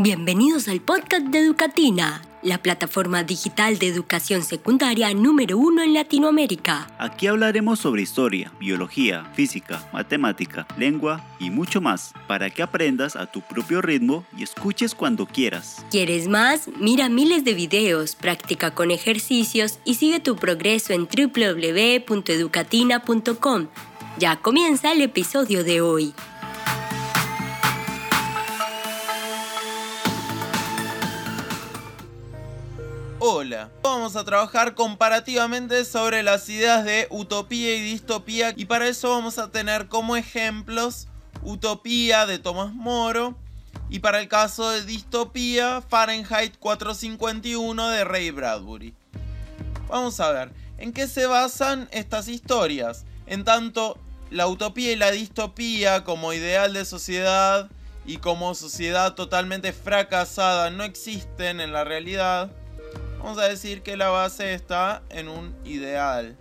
Bienvenidos al podcast de Educatina, la plataforma digital de educación secundaria número uno en Latinoamérica. Aquí hablaremos sobre historia, biología, física, matemática, lengua y mucho más, para que aprendas a tu propio ritmo y escuches cuando quieras. ¿Quieres más? Mira miles de videos, practica con ejercicios y sigue tu progreso en www.educatina.com. Ya comienza el episodio de hoy. Vamos a trabajar comparativamente sobre las ideas de utopía y distopía y para eso vamos a tener como ejemplos Utopía de Thomas Moro y para el caso de distopía Fahrenheit 451 de Ray Bradbury. Vamos a ver, ¿en qué se basan estas historias? En tanto la utopía y la distopía como ideal de sociedad y como sociedad totalmente fracasada no existen en la realidad, vamos a decir que la base está en un ideal.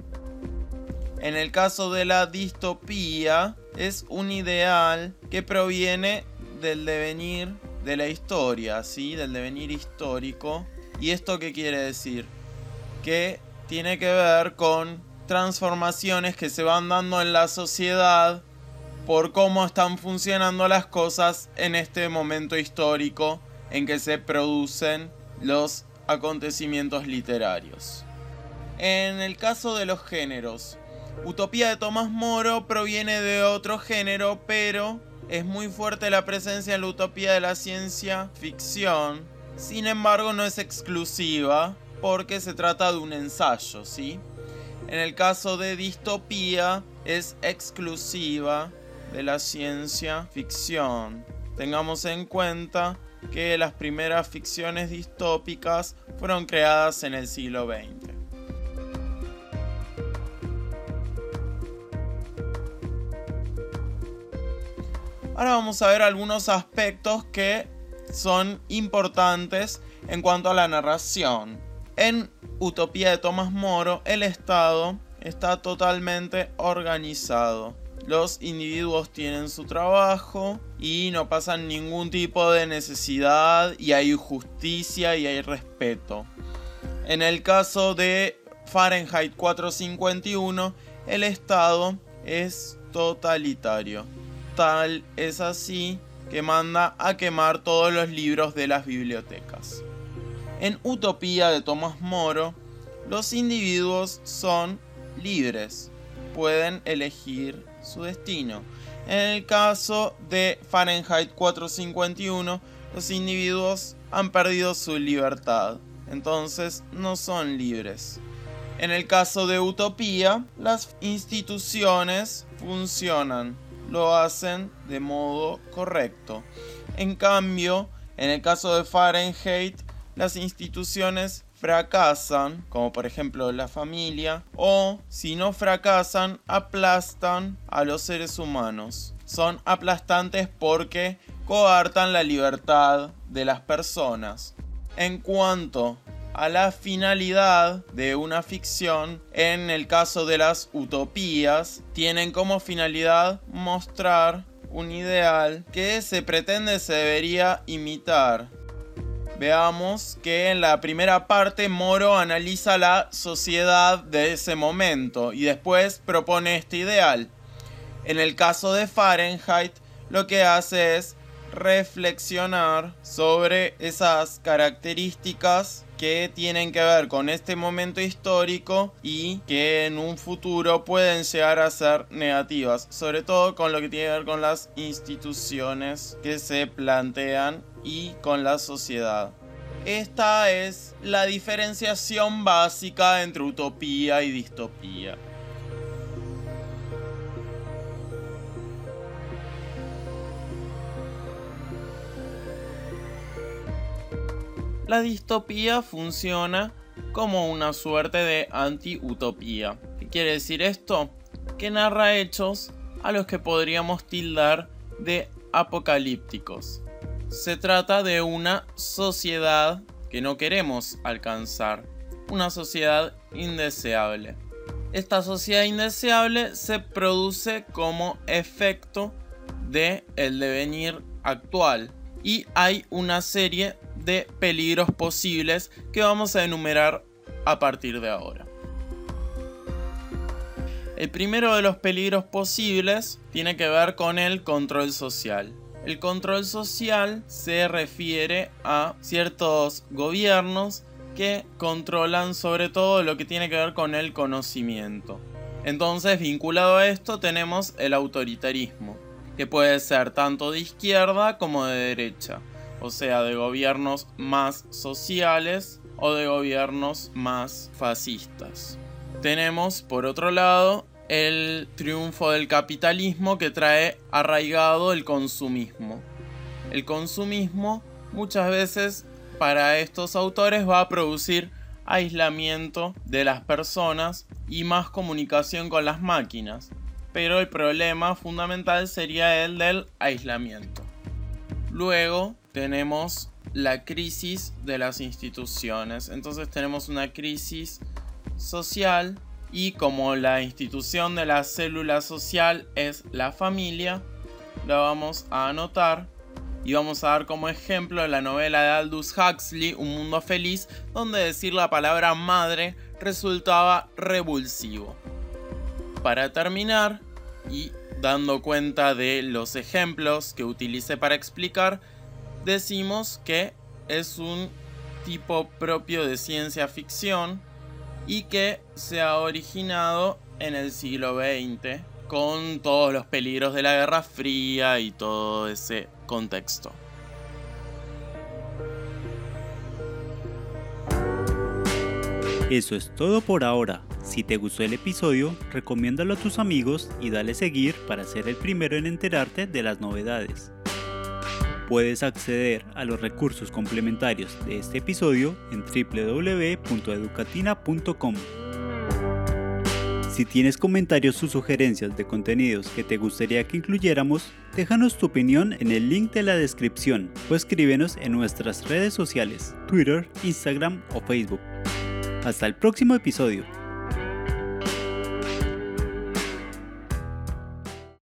En el caso de la distopía, es un ideal que proviene del devenir de la historia, ¿sí? Del devenir histórico. ¿Y esto qué quiere decir? Que tiene que ver con transformaciones que se van dando en la sociedad por cómo están funcionando las cosas en este momento histórico en que se producen los acontecimientos literarios. En el caso de los géneros, Utopía de Tomás Moro proviene de otro género, pero es muy fuerte la presencia en la utopía de la ciencia ficción. Sin embargo, no es exclusiva porque se trata de un ensayo, ¿sí? En el caso de distopía, es exclusiva de la ciencia ficción. Tengamos en cuenta que las primeras ficciones distópicas fueron creadas en el siglo XX. Ahora vamos a ver algunos aspectos que son importantes en cuanto a la narración. En Utopía de Tomás Moro, el Estado está totalmente organizado los individuos tienen su trabajo y no pasan ningún tipo de necesidad y hay justicia y hay respeto. En el caso de Fahrenheit 451, el Estado es totalitario. Tal es así que manda a quemar todos los libros de las bibliotecas. En Utopía de Tomás Moro, los individuos son libres, pueden elegir su destino. En el caso de Fahrenheit 451, los individuos han perdido su libertad, entonces no son libres. En el caso de Utopía, las instituciones funcionan, lo hacen de modo correcto. En cambio, en el caso de Fahrenheit, las instituciones fracasan, como por ejemplo la familia, o si no fracasan, aplastan a los seres humanos. Son aplastantes porque coartan la libertad de las personas. En cuanto a la finalidad de una ficción, en el caso de las utopías, tienen como finalidad mostrar un ideal que se pretende se debería imitar veamos que en la primera parte Moro analiza la sociedad de ese momento y después propone este ideal. En el caso de Fahrenheit, lo que hace es reflexionar sobre esas características que tienen que ver con este momento histórico y que en un futuro pueden llegar a ser negativas, sobre todo con lo que tiene que ver con las instituciones que se plantean y con la sociedad. Esta es la diferenciación básica entre utopía y distopía. La distopía funciona como una suerte de anti-utopía. ¿Qué quiere decir esto? Que narra hechos a los que podríamos tildar de apocalípticos. Se trata de una sociedad que no queremos alcanzar, una sociedad indeseable. Esta sociedad indeseable se produce como efecto de el devenir actual, y hay una serie de peligros posibles que vamos a enumerar a partir de ahora. El primero de los peligros posibles tiene que ver con el control social. El control social se refiere a ciertos gobiernos que controlan sobre todo lo que tiene que ver con el conocimiento. Entonces, vinculado a esto tenemos el autoritarismo, que puede ser tanto de izquierda como de derecha, o sea, de gobiernos más sociales o de gobiernos más fascistas. Tenemos, por otro lado, el triunfo del capitalismo que trae arraigado el consumismo. El consumismo muchas veces para estos autores va a producir aislamiento de las personas y más comunicación con las máquinas. Pero el problema fundamental sería el del aislamiento. Luego tenemos la crisis de las instituciones. Entonces tenemos una crisis social y como la institución de la célula social es la familia, la vamos a anotar y vamos a dar como ejemplo la novela de Aldous Huxley, Un Mundo Feliz, donde decir la palabra madre resultaba revulsivo. Para terminar, y dando cuenta de los ejemplos que utilicé para explicar, decimos que es un tipo propio de ciencia ficción y que se ha originado en el siglo XX con todos los peligros de la Guerra Fría y todo ese contexto. Eso es todo por ahora. Si te gustó el episodio, recomiéndalo a tus amigos y dale seguir para ser el primero en enterarte de las novedades. Puedes acceder a los recursos complementarios de este episodio en www.educatina.com. Si tienes comentarios o sugerencias de contenidos que te gustaría que incluyéramos, déjanos tu opinión en el link de la descripción o escríbenos en nuestras redes sociales, Twitter, Instagram o Facebook. Hasta el próximo episodio.